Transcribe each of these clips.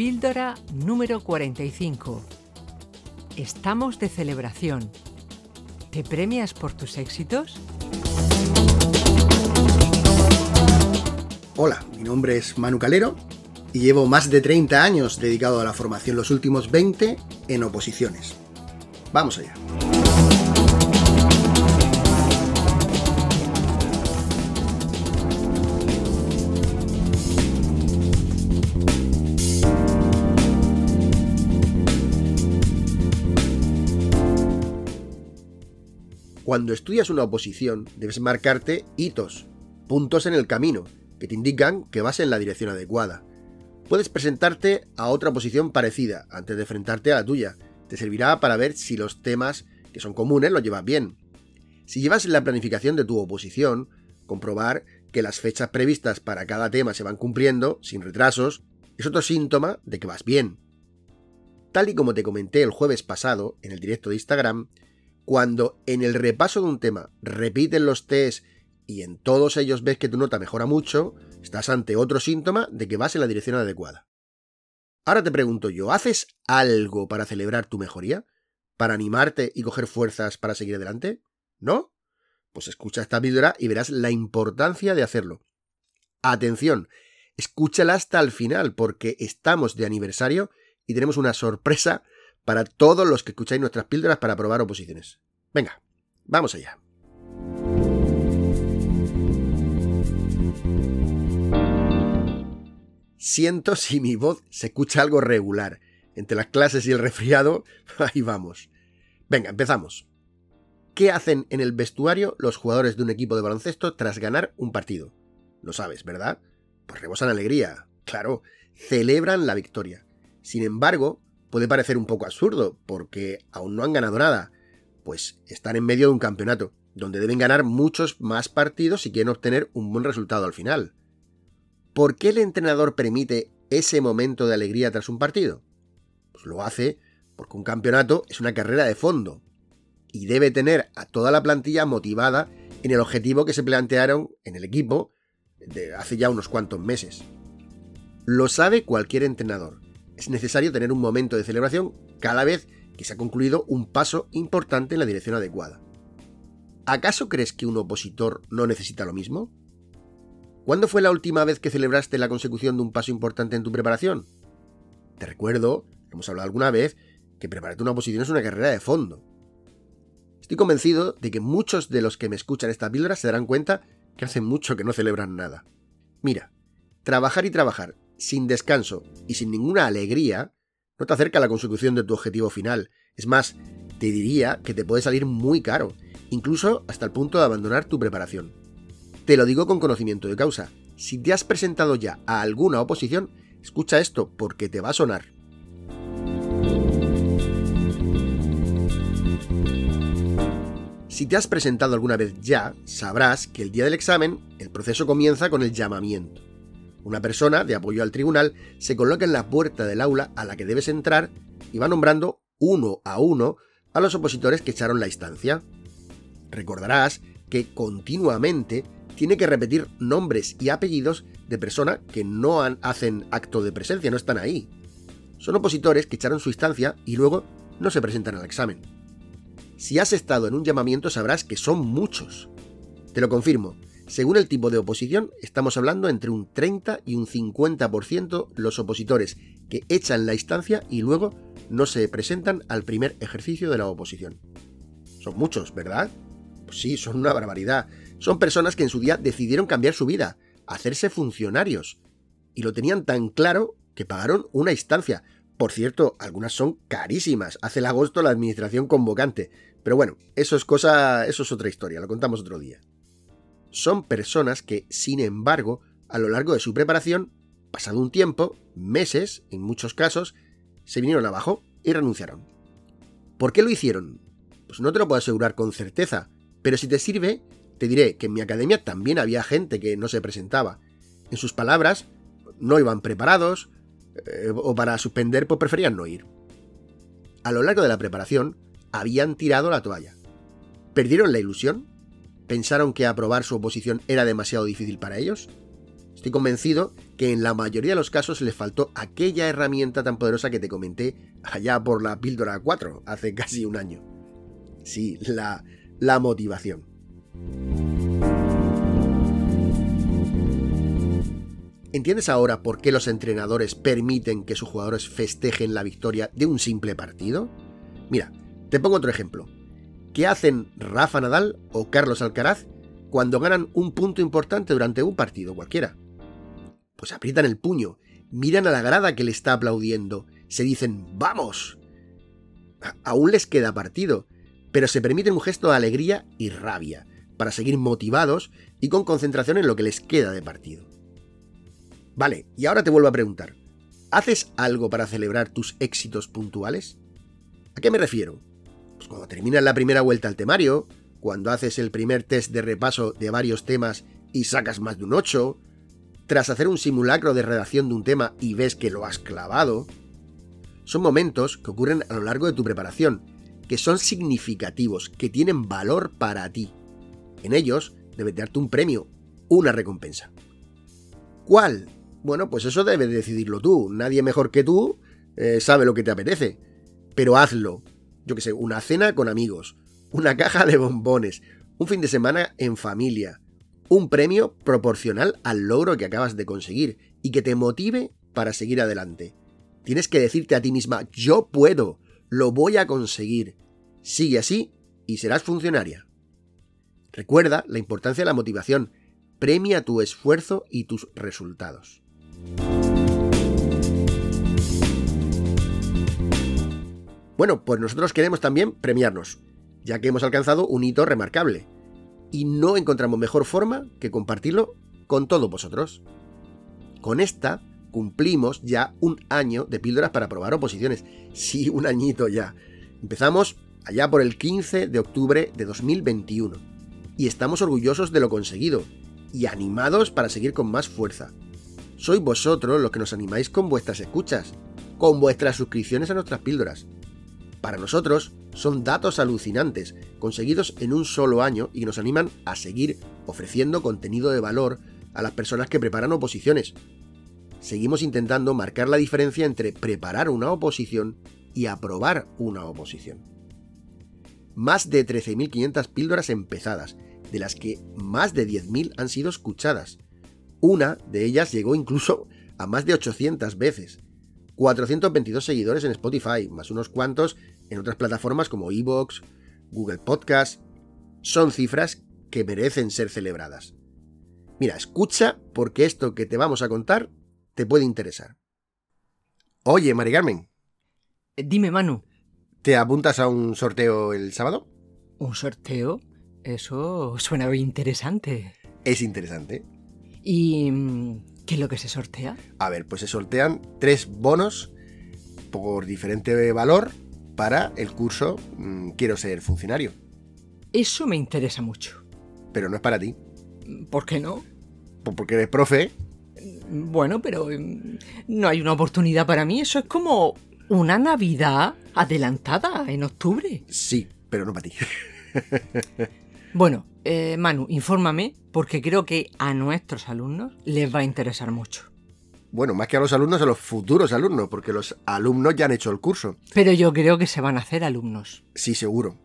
Píldora número 45. Estamos de celebración. ¿Te premias por tus éxitos? Hola, mi nombre es Manu Calero y llevo más de 30 años dedicado a la formación, los últimos 20 en oposiciones. Vamos allá. Cuando estudias una oposición, debes marcarte hitos, puntos en el camino, que te indican que vas en la dirección adecuada. Puedes presentarte a otra oposición parecida antes de enfrentarte a la tuya. Te servirá para ver si los temas que son comunes los llevas bien. Si llevas la planificación de tu oposición, comprobar que las fechas previstas para cada tema se van cumpliendo sin retrasos es otro síntoma de que vas bien. Tal y como te comenté el jueves pasado en el directo de Instagram, cuando en el repaso de un tema repiten los test y en todos ellos ves que tu nota mejora mucho, estás ante otro síntoma de que vas en la dirección adecuada. Ahora te pregunto yo, ¿haces algo para celebrar tu mejoría? ¿Para animarte y coger fuerzas para seguir adelante? ¿No? Pues escucha esta píldora y verás la importancia de hacerlo. Atención, escúchala hasta el final porque estamos de aniversario y tenemos una sorpresa para todos los que escucháis nuestras píldoras para probar oposiciones. Venga, vamos allá. Siento si mi voz se escucha algo regular. Entre las clases y el resfriado, ahí vamos. Venga, empezamos. ¿Qué hacen en el vestuario los jugadores de un equipo de baloncesto tras ganar un partido? Lo sabes, ¿verdad? Pues rebosan alegría. Claro, celebran la victoria. Sin embargo, puede parecer un poco absurdo, porque aún no han ganado nada, pues están en medio de un campeonato, donde deben ganar muchos más partidos si quieren obtener un buen resultado al final. ¿Por qué el entrenador permite ese momento de alegría tras un partido? Pues lo hace porque un campeonato es una carrera de fondo, y debe tener a toda la plantilla motivada en el objetivo que se plantearon en el equipo de hace ya unos cuantos meses. Lo sabe cualquier entrenador, es necesario tener un momento de celebración cada vez que se ha concluido un paso importante en la dirección adecuada. ¿Acaso crees que un opositor no necesita lo mismo? ¿Cuándo fue la última vez que celebraste la consecución de un paso importante en tu preparación? Te recuerdo, hemos hablado alguna vez, que prepararte una oposición es una carrera de fondo. Estoy convencido de que muchos de los que me escuchan esta píldora se darán cuenta que hace mucho que no celebran nada. Mira, trabajar y trabajar sin descanso y sin ninguna alegría, no te acerca a la consecución de tu objetivo final. Es más, te diría que te puede salir muy caro, incluso hasta el punto de abandonar tu preparación. Te lo digo con conocimiento de causa. Si te has presentado ya a alguna oposición, escucha esto porque te va a sonar. Si te has presentado alguna vez ya, sabrás que el día del examen el proceso comienza con el llamamiento. Una persona de apoyo al tribunal se coloca en la puerta del aula a la que debes entrar y va nombrando uno a uno a los opositores que echaron la instancia. Recordarás que continuamente tiene que repetir nombres y apellidos de personas que no hacen acto de presencia, no están ahí. Son opositores que echaron su instancia y luego no se presentan al examen. Si has estado en un llamamiento sabrás que son muchos. Te lo confirmo, según el tipo de oposición, estamos hablando entre un 30 y un 50% los opositores que echan la instancia y luego no se presentan al primer ejercicio de la oposición. Son muchos, ¿verdad? Pues sí, son una barbaridad. Son personas que en su día decidieron cambiar su vida, hacerse funcionarios. Y lo tenían tan claro que pagaron una instancia. Por cierto, algunas son carísimas. Hace el agosto la administración convocante. Pero bueno, eso es cosa, eso es otra historia, lo contamos otro día son personas que, sin embargo, a lo largo de su preparación, pasado un tiempo, meses, en muchos casos, se vinieron abajo y renunciaron. ¿Por qué lo hicieron? Pues no te lo puedo asegurar con certeza, pero si te sirve, te diré que en mi academia también había gente que no se presentaba. En sus palabras, no iban preparados, eh, o para suspender, pues preferían no ir. A lo largo de la preparación, habían tirado la toalla. ¿Perdieron la ilusión? ¿Pensaron que aprobar su oposición era demasiado difícil para ellos? Estoy convencido que en la mayoría de los casos les faltó aquella herramienta tan poderosa que te comenté allá por la píldora 4, hace casi un año. Sí, la, la motivación. ¿Entiendes ahora por qué los entrenadores permiten que sus jugadores festejen la victoria de un simple partido? Mira, te pongo otro ejemplo. ¿Qué hacen Rafa Nadal o Carlos Alcaraz cuando ganan un punto importante durante un partido cualquiera? Pues aprietan el puño, miran a la grada que le está aplaudiendo, se dicen ¡Vamos! aún les queda partido, pero se permiten un gesto de alegría y rabia, para seguir motivados y con concentración en lo que les queda de partido. Vale, y ahora te vuelvo a preguntar, ¿haces algo para celebrar tus éxitos puntuales? ¿A qué me refiero? Pues cuando terminas la primera vuelta al temario, cuando haces el primer test de repaso de varios temas y sacas más de un 8, tras hacer un simulacro de redacción de un tema y ves que lo has clavado. Son momentos que ocurren a lo largo de tu preparación, que son significativos, que tienen valor para ti. En ellos debes darte un premio, una recompensa. ¿Cuál? Bueno, pues eso debes decidirlo tú. Nadie mejor que tú eh, sabe lo que te apetece. Pero hazlo. Yo que sé, una cena con amigos, una caja de bombones, un fin de semana en familia, un premio proporcional al logro que acabas de conseguir y que te motive para seguir adelante. Tienes que decirte a ti misma, yo puedo, lo voy a conseguir. Sigue así y serás funcionaria. Recuerda la importancia de la motivación. Premia tu esfuerzo y tus resultados. Bueno, pues nosotros queremos también premiarnos, ya que hemos alcanzado un hito remarcable. Y no encontramos mejor forma que compartirlo con todos vosotros. Con esta cumplimos ya un año de píldoras para probar oposiciones. Sí, un añito ya. Empezamos allá por el 15 de octubre de 2021. Y estamos orgullosos de lo conseguido y animados para seguir con más fuerza. Sois vosotros los que nos animáis con vuestras escuchas, con vuestras suscripciones a nuestras píldoras para nosotros son datos alucinantes, conseguidos en un solo año y nos animan a seguir ofreciendo contenido de valor a las personas que preparan oposiciones. Seguimos intentando marcar la diferencia entre preparar una oposición y aprobar una oposición. Más de 13.500 píldoras empezadas, de las que más de 10.000 han sido escuchadas. Una de ellas llegó incluso a más de 800 veces. 422 seguidores en Spotify, más unos cuantos en otras plataformas como Evox, Google Podcast. Son cifras que merecen ser celebradas. Mira, escucha porque esto que te vamos a contar te puede interesar. Oye, Mari Carmen. Eh, dime, Manu. ¿Te apuntas a un sorteo el sábado? ¿Un sorteo? Eso suena interesante. Es interesante. ¿Y mm, ¿Qué es lo que se sortea? A ver, pues se sortean tres bonos por diferente valor para el curso mm, Quiero ser funcionario. Eso me interesa mucho. Pero no es para ti. ¿Por qué no? Pues porque eres profe. Bueno, pero mm, no hay una oportunidad para mí. Eso es como una Navidad adelantada en octubre. Sí, pero no para ti. bueno, eh, Manu, infórmame porque creo que a nuestros alumnos les va a interesar mucho. Bueno, más que a los alumnos, a los futuros alumnos, porque los alumnos ya han hecho el curso. Pero yo creo que se van a hacer alumnos. Sí, seguro.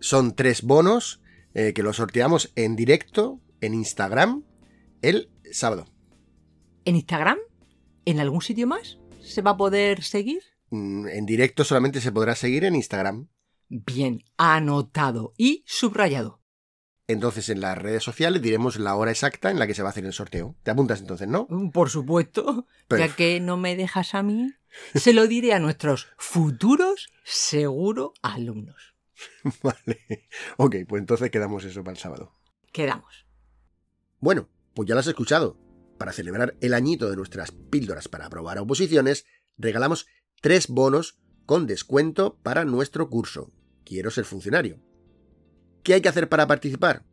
Son tres bonos eh, que los sorteamos en directo en Instagram el sábado. ¿En Instagram? ¿En algún sitio más? ¿Se va a poder seguir? Mm, en directo solamente se podrá seguir en Instagram. Bien, anotado y subrayado. Entonces en las redes sociales diremos la hora exacta en la que se va a hacer el sorteo. ¿Te apuntas entonces, no? Mm, por supuesto. Ya que no me dejas a mí, se lo diré a nuestros futuros seguro alumnos. vale. Ok, pues entonces quedamos eso para el sábado. Quedamos. Bueno, pues ya lo has escuchado. para celebrar el añito de nuestras píldoras para aprobar oposiciones, regalamos tres bonos con descuento para nuestro curso. Quiero ser funcionario. ¿Qué hay que hacer para participar?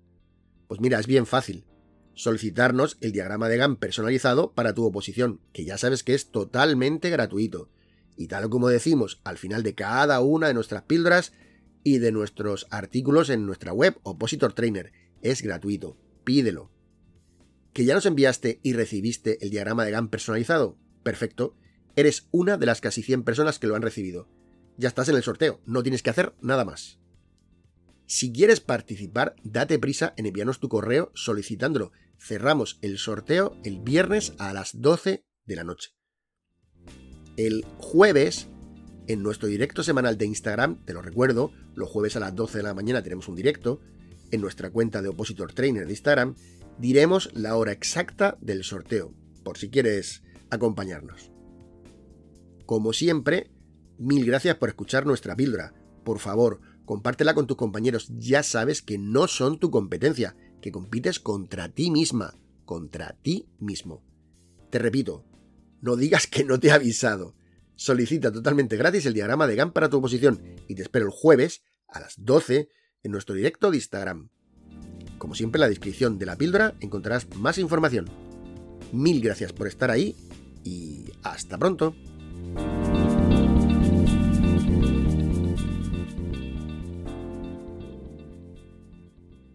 Pues mira, es bien fácil. Solicitarnos el diagrama de GAN personalizado para tu oposición, que ya sabes que es totalmente gratuito. Y tal como decimos al final de cada una de nuestras píldoras y de nuestros artículos en nuestra web Opositor Trainer, es gratuito. Pídelo. ¿Que ya nos enviaste y recibiste el diagrama de GAN personalizado? Perfecto. Eres una de las casi 100 personas que lo han recibido. Ya estás en el sorteo, no tienes que hacer nada más. Si quieres participar, date prisa en enviarnos tu correo solicitándolo. Cerramos el sorteo el viernes a las 12 de la noche. El jueves, en nuestro directo semanal de Instagram, te lo recuerdo, los jueves a las 12 de la mañana tenemos un directo, en nuestra cuenta de Opositor Trainer de Instagram, diremos la hora exacta del sorteo, por si quieres acompañarnos. Como siempre, mil gracias por escuchar nuestra píldora. Por favor, compártela con tus compañeros. Ya sabes que no son tu competencia, que compites contra ti misma, contra ti mismo. Te repito, no digas que no te he avisado. Solicita totalmente gratis el diagrama de GAN para tu oposición y te espero el jueves a las 12 en nuestro directo de Instagram. Como siempre, en la descripción de la píldora encontrarás más información. Mil gracias por estar ahí y hasta pronto.